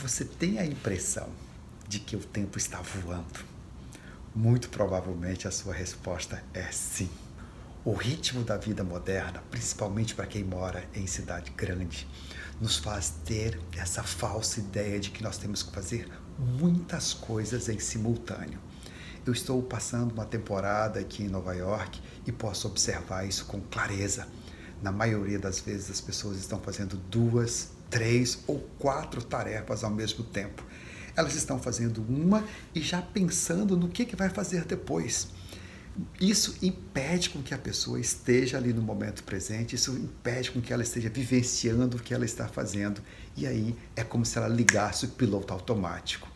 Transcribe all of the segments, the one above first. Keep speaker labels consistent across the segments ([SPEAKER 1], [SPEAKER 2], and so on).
[SPEAKER 1] Você tem a impressão de que o tempo está voando? Muito provavelmente a sua resposta é sim. O ritmo da vida moderna, principalmente para quem mora em cidade grande, nos faz ter essa falsa ideia de que nós temos que fazer muitas coisas em simultâneo. Eu estou passando uma temporada aqui em Nova York e posso observar isso com clareza. Na maioria das vezes, as pessoas estão fazendo duas, três ou quatro tarefas ao mesmo tempo. Elas estão fazendo uma e já pensando no que, que vai fazer depois. Isso impede com que a pessoa esteja ali no momento presente, isso impede com que ela esteja vivenciando o que ela está fazendo. E aí é como se ela ligasse o piloto automático.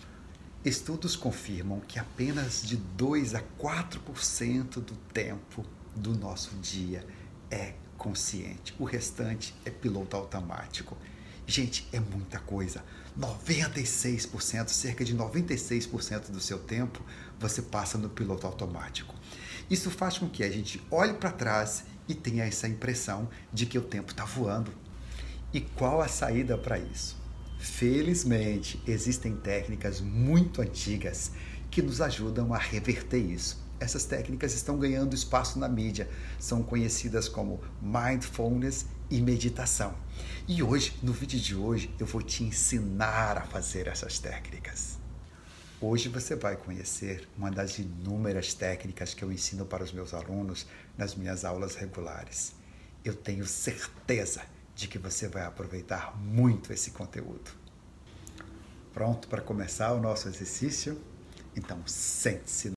[SPEAKER 1] Estudos confirmam que apenas de 2 a 4% do tempo do nosso dia é consciente. O restante é piloto automático. Gente, é muita coisa. 96%, cerca de 96% do seu tempo você passa no piloto automático. Isso faz com que a gente olhe para trás e tenha essa impressão de que o tempo está voando. E qual a saída para isso? Felizmente, existem técnicas muito antigas que nos ajudam a reverter isso. Essas técnicas estão ganhando espaço na mídia, são conhecidas como mindfulness e meditação. E hoje, no vídeo de hoje, eu vou te ensinar a fazer essas técnicas. Hoje você vai conhecer uma das inúmeras técnicas que eu ensino para os meus alunos nas minhas aulas regulares. Eu tenho certeza de que você vai aproveitar muito esse conteúdo. Pronto para começar o nosso exercício? Então, sente-se